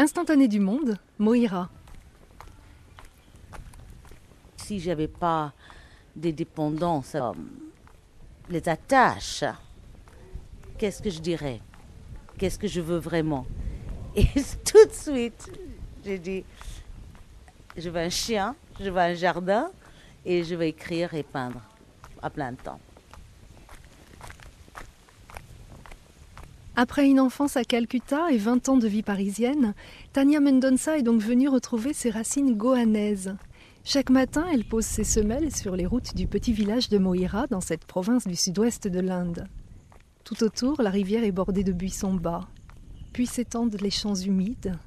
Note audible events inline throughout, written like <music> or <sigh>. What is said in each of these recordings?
Instantané du monde, Moira. Si j'avais pas des dépendances, euh, les attaches, qu'est-ce que je dirais? Qu'est-ce que je veux vraiment? Et <laughs> tout de suite, j'ai dit, je veux un chien, je veux un jardin et je vais écrire et peindre à plein temps. Après une enfance à Calcutta et 20 ans de vie parisienne, Tania Mendonça est donc venue retrouver ses racines goanaises. Chaque matin, elle pose ses semelles sur les routes du petit village de Moira, dans cette province du sud-ouest de l'Inde. Tout autour, la rivière est bordée de buissons bas. Puis s'étendent les champs humides.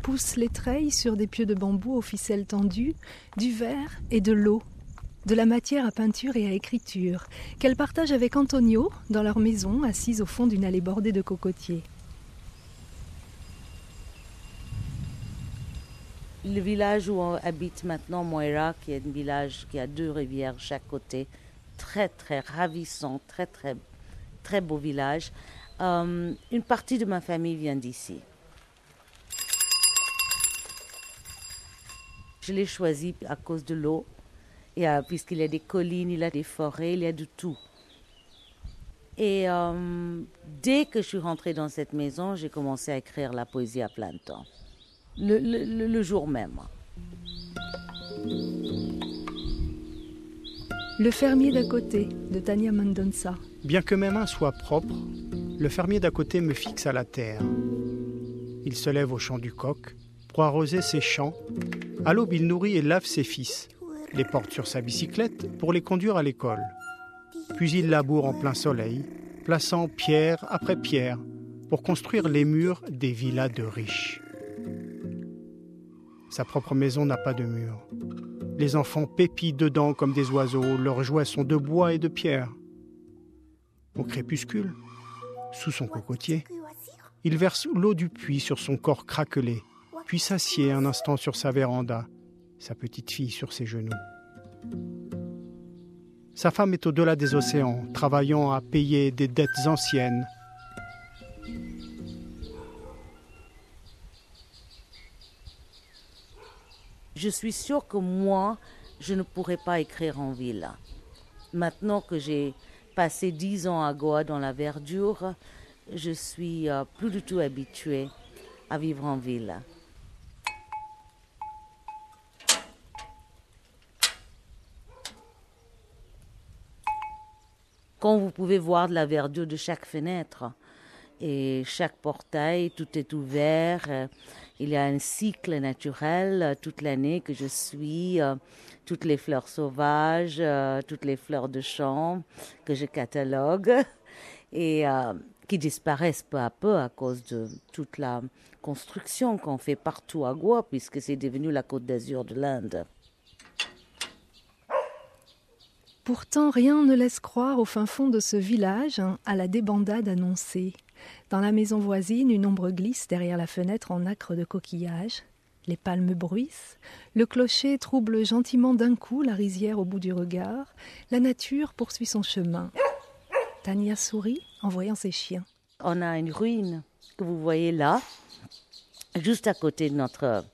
Poussent les treilles sur des pieux de bambou aux ficelles tendues, du verre et de l'eau de la matière à peinture et à écriture, qu'elle partage avec Antonio dans leur maison, assise au fond d'une allée bordée de cocotiers. Le village où on habite maintenant, Moira, qui est un village qui a deux rivières chaque côté, très très ravissant, très très beau village. Euh, une partie de ma famille vient d'ici. Je l'ai choisi à cause de l'eau, puisqu'il y a des collines, il y a des forêts, il y a de tout. Et euh, dès que je suis rentrée dans cette maison, j'ai commencé à écrire la poésie à plein temps, le, le jour même. Le fermier d'à côté, de Tania Mendonça. Bien que mes mains soient propres, le fermier d'à côté me fixe à la terre. Il se lève au champ du coq pour arroser ses champs. À l'aube, il nourrit et lave ses fils les porte sur sa bicyclette pour les conduire à l'école. Puis il laboure en plein soleil, plaçant pierre après pierre pour construire les murs des villas de riches. Sa propre maison n'a pas de murs. Les enfants pépient dedans comme des oiseaux, leurs jouets sont de bois et de pierre. Au crépuscule, sous son cocotier, il verse l'eau du puits sur son corps craquelé, puis s'assied un instant sur sa véranda, sa petite fille sur ses genoux. Sa femme est au-delà des océans, travaillant à payer des dettes anciennes. Je suis sûre que moi, je ne pourrais pas écrire en ville. Maintenant que j'ai passé dix ans à Goa dans la verdure, je suis euh, plus du tout habituée à vivre en ville. Quand vous pouvez voir de la verdure de chaque fenêtre et chaque portail, tout est ouvert. Euh, il y a un cycle naturel euh, toute l'année que je suis, euh, toutes les fleurs sauvages, toutes les fleurs de champ que je catalogue <laughs> et qui disparaissent peu à peu à cause de toute la construction qu'on fait partout à Goa, puisque c'est devenu la côte d'Azur de l'Inde. Pourtant, rien ne laisse croire au fin fond de ce village hein, à la débandade annoncée. Dans la maison voisine, une ombre glisse derrière la fenêtre en acre de coquillages. Les palmes bruissent, le clocher trouble gentiment d'un coup la rizière au bout du regard, la nature poursuit son chemin. Tania sourit en voyant ses chiens. On a une ruine que vous voyez là, juste à côté de notre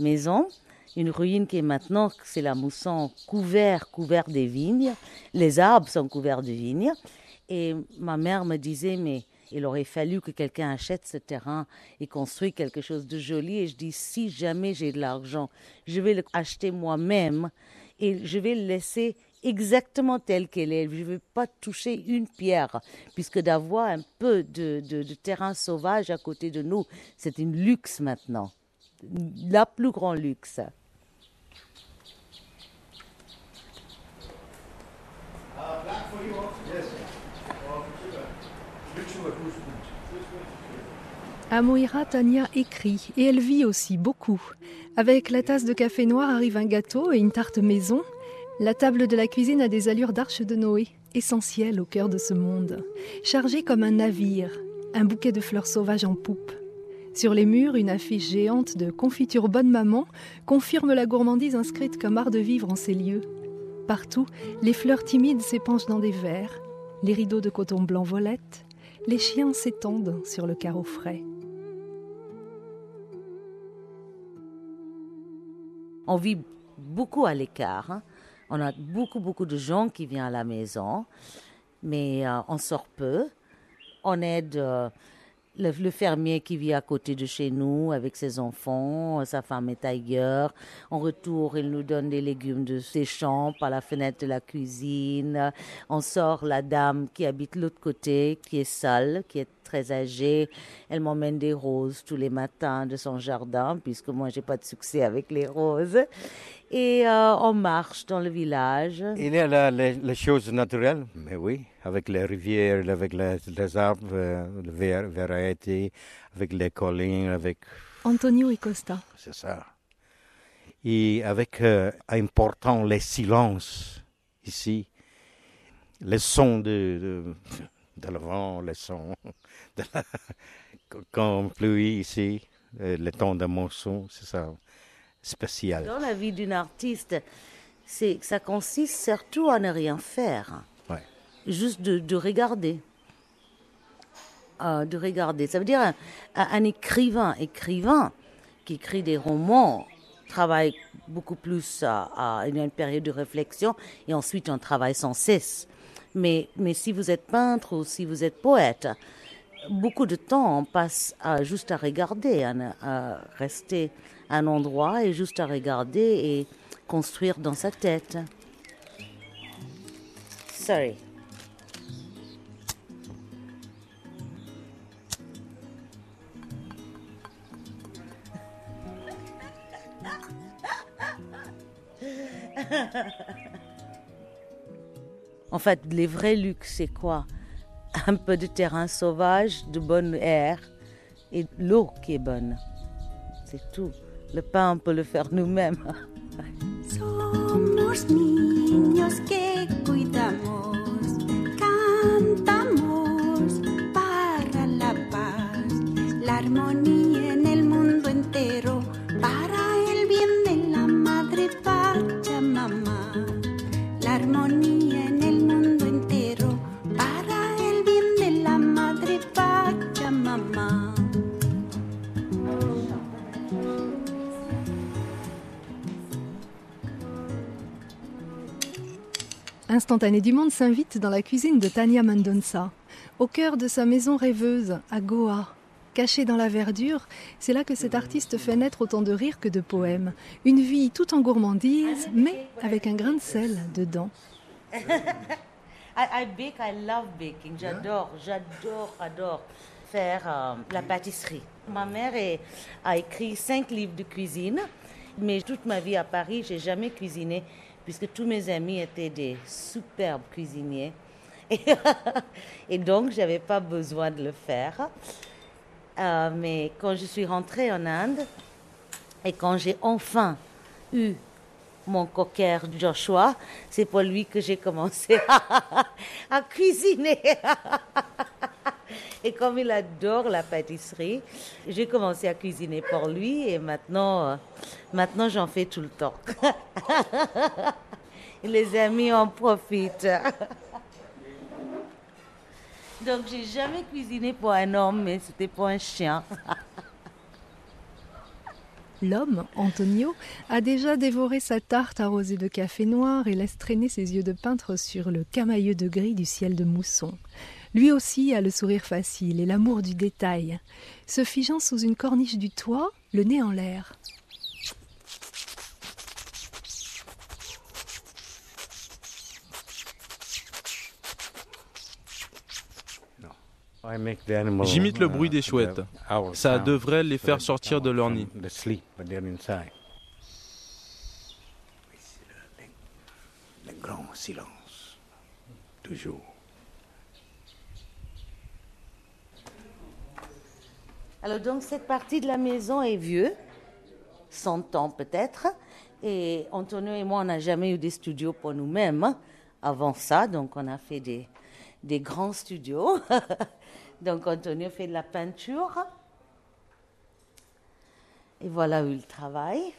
maison une ruine qui est maintenant, c'est la mousson couvert, couvert des vignes. Les arbres sont couverts de vignes. Et ma mère me disait, mais il aurait fallu que quelqu'un achète ce terrain et construise quelque chose de joli. Et je dis, si jamais j'ai de l'argent, je vais l'acheter moi-même et je vais le laisser exactement tel qu'elle est. Je ne vais pas toucher une pierre, puisque d'avoir un peu de, de, de, terrain sauvage à côté de nous, c'est une luxe maintenant. La plus grand luxe. À Moira, Tania écrit et elle vit aussi beaucoup. Avec la tasse de café noir arrive un gâteau et une tarte maison. La table de la cuisine a des allures d'arche de Noé, essentielle au cœur de ce monde. Chargée comme un navire, un bouquet de fleurs sauvages en poupe. Sur les murs, une affiche géante de confiture bonne maman confirme la gourmandise inscrite comme art de vivre en ces lieux. Partout, les fleurs timides s'épanchent dans des verres, les rideaux de coton blanc volettent, les chiens s'étendent sur le carreau frais. On vit beaucoup à l'écart. Hein. On a beaucoup, beaucoup de gens qui viennent à la maison, mais euh, on sort peu. On aide euh, le, fermier qui vit à côté de chez nous avec ses enfants, sa femme est ailleurs. En retour, il nous donne des légumes de ses champs par la fenêtre de la cuisine. On sort la dame qui habite l'autre côté, qui est seule, qui est très âgée. Elle m'emmène des roses tous les matins de son jardin, puisque moi, j'ai pas de succès avec les roses. Et euh, on marche dans le village. Il y a les, choses naturelles, mais oui, avec les rivières, avec les, arbres, euh, les variétés, avec les collines, avec... Antonio et Costa. C'est ça. Et avec euh, important les silences ici, les sons de, de, le vent, les sons <laughs> de la, quand pluie ici, le temps de mousson, c'est ça spécial. Dans la vie d'une artiste, c'est ça consiste surtout à ne rien faire. Juste de, regarder. Euh, de regarder. Ça veut dire un, écrivain, écrivain qui écrit des romans travaille beaucoup plus à, une période de réflexion et ensuite on travaille sans cesse. Mais, si vous êtes peintre ou si vous êtes poète, beaucoup de temps on passe à, juste à regarder, à rester un endroit et juste à regarder et construire dans sa tête. Sorry. <laughs> En fait, les vrais luxe, c'est quoi? Un peu de terrain sauvage, de bonne air et l'eau qui est bonne. C'est tout. Le pain, on peut le faire nous-mêmes. Instantané du Monde s'invite dans la cuisine de Tania Mendonça. Au cœur de sa maison rêveuse, à Goa. Cachée dans la verdure, c'est là que cet artiste fait naître autant de rires que de poèmes. Une vie tout en gourmandise, mais avec un grain de sel dedans. <laughs> I, I bake, I love baking. J'adore, j'adore, j'adore faire euh, la pâtisserie. Ma mère a écrit cinq livres de cuisine, mais toute ma vie à Paris, j'ai jamais cuisiné puisque tous mes amis étaient des superbes cuisiniers. <laughs> Et, donc, je n'avais pas besoin de le faire. Euh, mais quand je suis rentrée en Inde et quand j'ai enfin eu mon cocker Joshua, c'est pour lui que j'ai commencé <laughs> à cuisiner. <laughs> Et comme il adore la pâtisserie, j'ai commencé à cuisiner pour lui et maintenant, euh, maintenant j'en fais tout le temps. <laughs> les amis en profitent. <laughs> Donc j'ai jamais cuisiné pour un homme, mais c'était pour un chien. <laughs> L'homme, Antonio, a déjà dévoré sa tarte arrosée de café noir et laisse traîner ses yeux de peintre sur le camailleux de gris du ciel de mousson. Lui aussi a le sourire facile et l'amour du détail, se figeant sous une corniche du toit, le nez en l'air. J'imite le bruit des chouettes. Ça devrait les faire sortir de leur nid. Le grand silence. Toujours. Donc cette partie de la maison est vieux, 100 ans peut-être, et Antonio et moi on n'a jamais eu des studios pour nous-mêmes avant ça, donc on a fait des, des grands studios. <laughs> donc Antonio fait de la peinture. Et voilà où il travaille.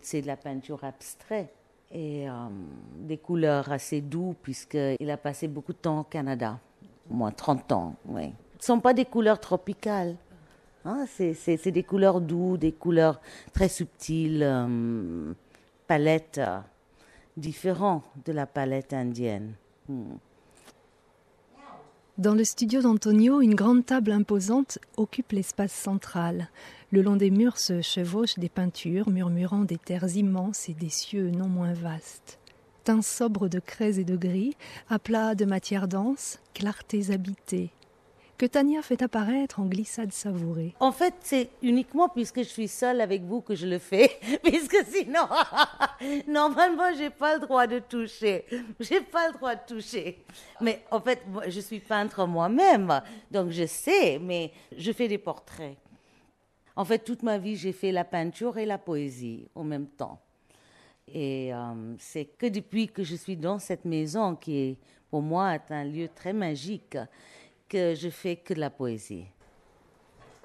C'est de la peinture abstraite et euh, des couleurs assez douces puisqu'il a passé beaucoup de temps au Canada, au moins 30 ans. Oui. Ce ne sont pas des couleurs tropicales. Hein, c'est des couleurs douces, des couleurs très subtiles, euh, palette euh, de la palette indienne. Hmm. Dans le studio d'Antonio, une grande table imposante occupe l'espace central. Le long des murs se chevauchent des peintures murmurant des terres immenses et des cieux non moins vastes. Teints sobres de craies et de gris, aplats de matière dense, clartés habitées, que Tania fait apparaître en glissade savourée. En fait, c'est uniquement puisque je suis seule avec vous que je le fais, <laughs> puisque sinon, <laughs> normalement, j'ai pas le droit de toucher. J'ai pas le droit de toucher. Mais en fait, je suis peintre moi-même, donc je sais, mais je fais des portraits. En fait, toute ma vie, j'ai fait la peinture et la poésie en même temps. Et euh, c'est que depuis que je suis dans cette maison qui est pour moi un lieu très magique que je fais que de la poésie. <laughs>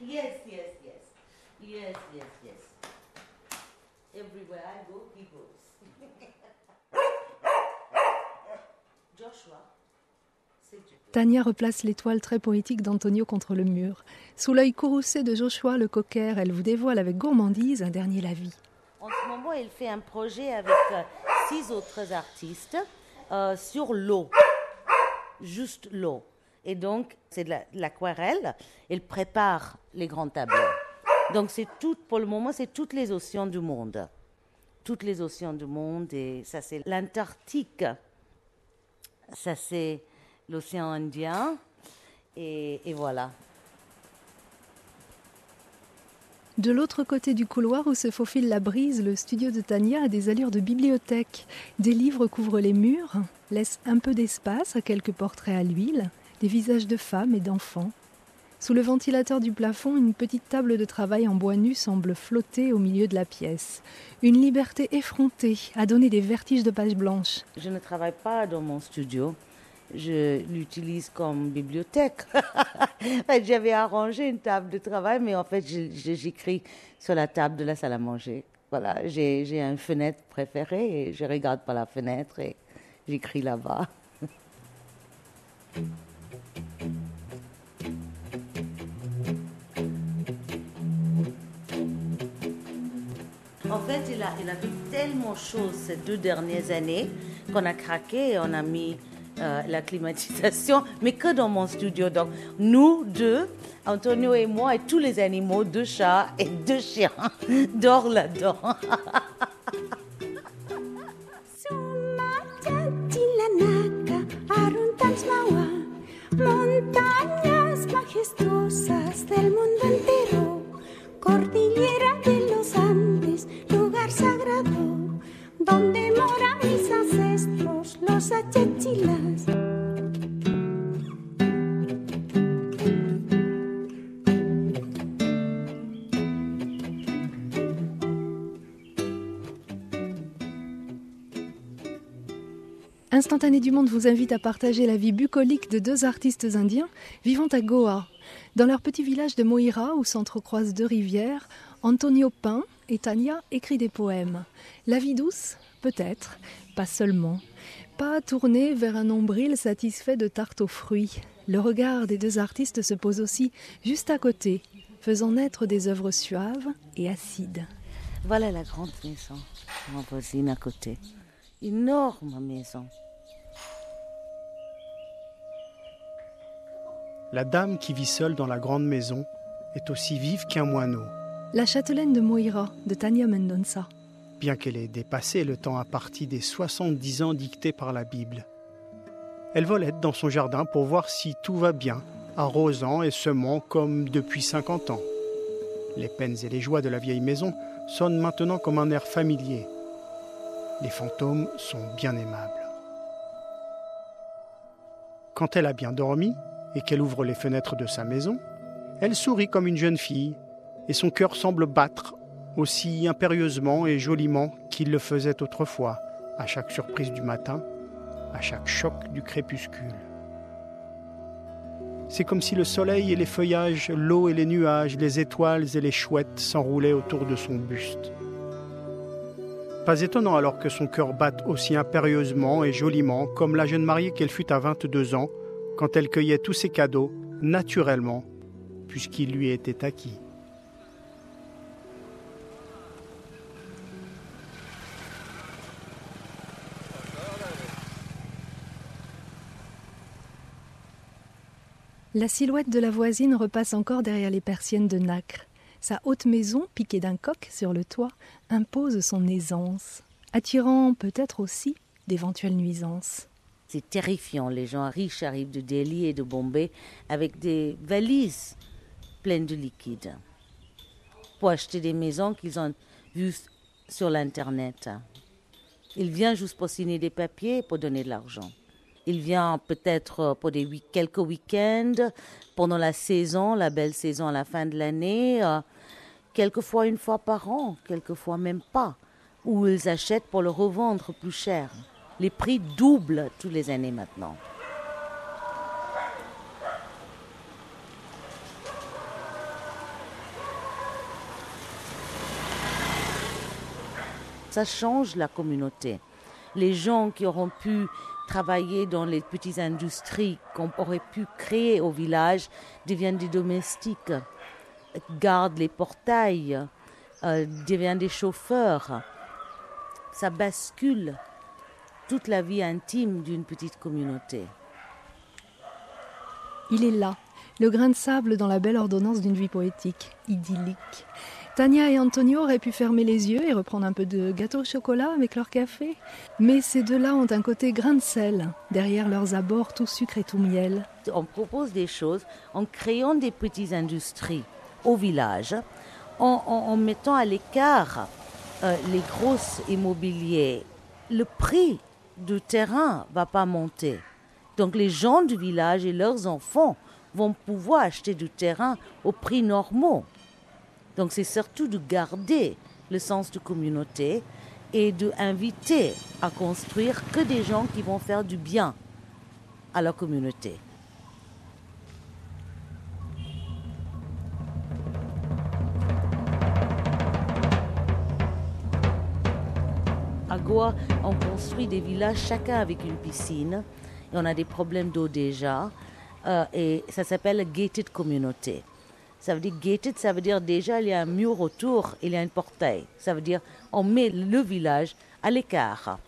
yes, yes, yes. Yes, yes, yes. Everywhere I go, Tania replace l'étoile très poétique d'Antonio contre le mur. Sous l'œil courroucé de Joshua le cocker, elle vous dévoile avec gourmandise un dernier lavis. En ce moment, elle fait un projet avec euh, six autres artistes euh, sur l'eau, juste l'eau. Et donc, c'est de l'aquarelle. Elle prépare les grands tableaux. Donc, pour le moment, c'est toutes les océans du monde. Toutes les océans du monde. Et ça, c'est l'Antarctique. Ça, c'est l'océan Indien. Et, voilà. De l'autre côté du couloir où se faufile la brise, le studio de Tania a des allures de bibliothèque. Des livres couvrent les murs, laissent un peu d'espace à quelques portraits à l'huile, des visages de femmes et d'enfants. Sous le ventilateur du plafond, une petite table de travail en bois nu semble flotter au milieu de la pièce. Une liberté effrontée a donné des vertiges de pages blanches. Je ne travaille pas dans mon studio je l'utilise comme bibliothèque. <laughs> J'avais arrangé une table de travail, mais en fait, j'écris sur la table de la salle à manger. Voilà, j'ai une fenêtre préférée et je regarde par la fenêtre et j'écris là-bas. <laughs> En fait, il a, il a vu tellement de choses ces deux dernières années qu'on a craqué et on a mis euh, la climatisation, mais que dans mon studio. Donc, nous deux, Antonio et moi, et tous les animaux, deux chats et deux chiens, <laughs> dorment là-dedans. <laughs> Vous invite à partager la vie bucolique de deux artistes indiens vivant à Goa. Dans leur petit village de Moira, où s'entrecroisent deux rivières, Antonio peint et Tania écrit des poèmes. La vie douce Peut-être, pas seulement. Pas tourné vers un nombril satisfait de tarte aux fruits. Le regard des deux artistes se pose aussi juste à côté, faisant naître des œuvres suaves et acides. Voilà la grande maison, ma voisine à côté. Énorme maison. La dame qui vit seule dans la grande maison est aussi vive qu'un moineau. La châtelaine de Moira de Tania Mendonça. Bien qu'elle ait dépassé le temps à partir des 70 ans dictés par la Bible. Elle volette dans son jardin pour voir si tout va bien, arrosant et semant comme depuis 50 ans. Les peines et les joies de la vieille maison sonnent maintenant comme un air familier. Les fantômes sont bien aimables. Quand elle a bien dormi, et qu'elle ouvre les fenêtres de sa maison, elle sourit comme une jeune fille, et son cœur semble battre aussi impérieusement et joliment qu'il le faisait autrefois, à chaque surprise du matin, à chaque choc du crépuscule. C'est comme si le soleil et les feuillages, l'eau et les nuages, les étoiles et les chouettes s'enroulaient autour de son buste. Pas étonnant alors que son cœur batte aussi impérieusement et joliment comme la jeune mariée qu'elle fut à 22 ans, quand elle cueillait tous ses cadeaux, naturellement, puisqu'il lui était acquis. La silhouette de la voisine repasse encore derrière les persiennes de nacre. Sa haute maison, piquée d'un coq sur le toit, impose son aisance, attirant peut-être aussi d'éventuelles nuisances. C'est terrifiant. Les gens riches arrivent de Delhi et de Bombay avec des valises pleines de liquide pour acheter des maisons qu'ils ont vues sur l'Internet. Ils viennent juste pour signer des papiers pour donner de l'argent. Il vient peut-être pour des quelques week-ends, pendant la saison, la belle saison à la fin de l'année, euh, quelquefois une fois par an, quelquefois même pas, où ils achètent pour le revendre plus cher. Les prix doublent tous les années maintenant. Ça change la communauté. Les gens qui auront pu travailler dans les petites industries qu'on aurait pu créer au village deviennent des domestiques, gardent les portails, euh, deviennent des chauffeurs. Ça bascule toute la vie intime d'une petite communauté. Il est là, le grain de sable dans la belle ordonnance d'une vie poétique, idyllique. Tania et Antonio auraient pu fermer les yeux et reprendre un peu de gâteau au chocolat avec leur café. Mais ces deux-là ont un côté grain de sel, derrière leurs abords tout sucre et tout miel. On propose des choses en créant des petites industries au village, en, mettant à l'écart euh, les grosses immobiliers. Le prix du terrain va pas monter. Donc les gens du village et leurs enfants vont pouvoir acheter du terrain au prix normaux. Donc c'est surtout de garder le sens de communauté et d'inviter à construire que des gens qui vont faire du bien à la communauté. On construit des villages chacun avec une piscine et on a des problèmes d'eau déjà euh, et ça s'appelle gated communauté. Ça veut dire gated, ça veut dire déjà il y a un mur autour, il y a un portail. Ça veut dire on met le village à l'écart.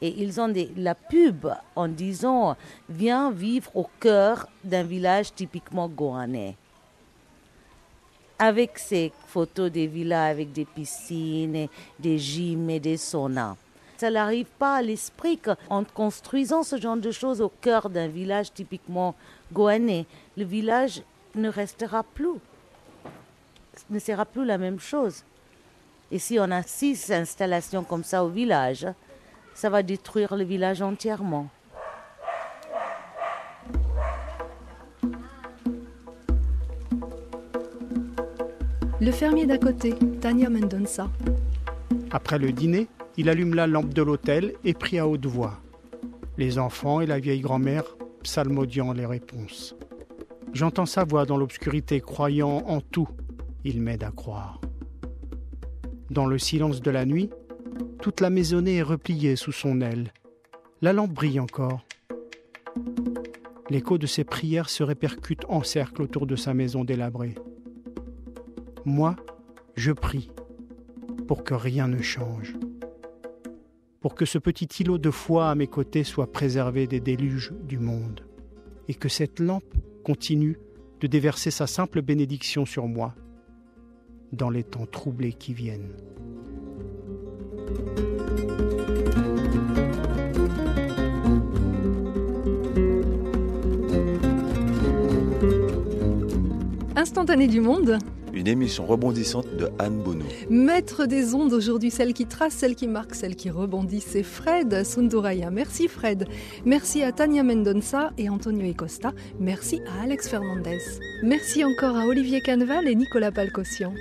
Et ils ont des, la pub en disant viens vivre au cœur d'un village typiquement goanais. Avec ces photos des villas avec des piscines, des gyms et des saunas. Ça n'arrive pas à l'esprit qu'en construisant ce genre de choses au cœur d'un village typiquement goanais, le village ne restera plus, ne sera plus la même chose. Et si on a six installations comme ça au village, ça va détruire le village entièrement. Le fermier d'à côté, Tania Mendonça. Après le dîner, il allume la lampe de l'hôtel et prie à haute voix. Les enfants et la vieille grand-mère psalmodiant les réponses. J'entends sa voix dans l'obscurité, croyant en tout. Il m'aide à croire. Dans le silence de la nuit, toute la maisonnée est repliée sous son aile. La lampe brille encore. L'écho de ses prières se répercute en cercle autour de sa maison délabrée. Moi, je prie pour que rien ne change, pour que ce petit îlot de foi à mes côtés soit préservé des déluges du monde, et que cette lampe continue de déverser sa simple bénédiction sur moi dans les temps troublés qui viennent. Instantané du monde une émission rebondissante de Anne Bonneau. Maître des ondes aujourd'hui, celle qui trace, celle qui marque, celle qui rebondit, c'est Fred Sunduraya. Merci Fred. Merci à Tania Mendonça et Antonio Ecosta. Merci à Alex Fernandez. Merci encore à Olivier Canval et Nicolas Palcossian.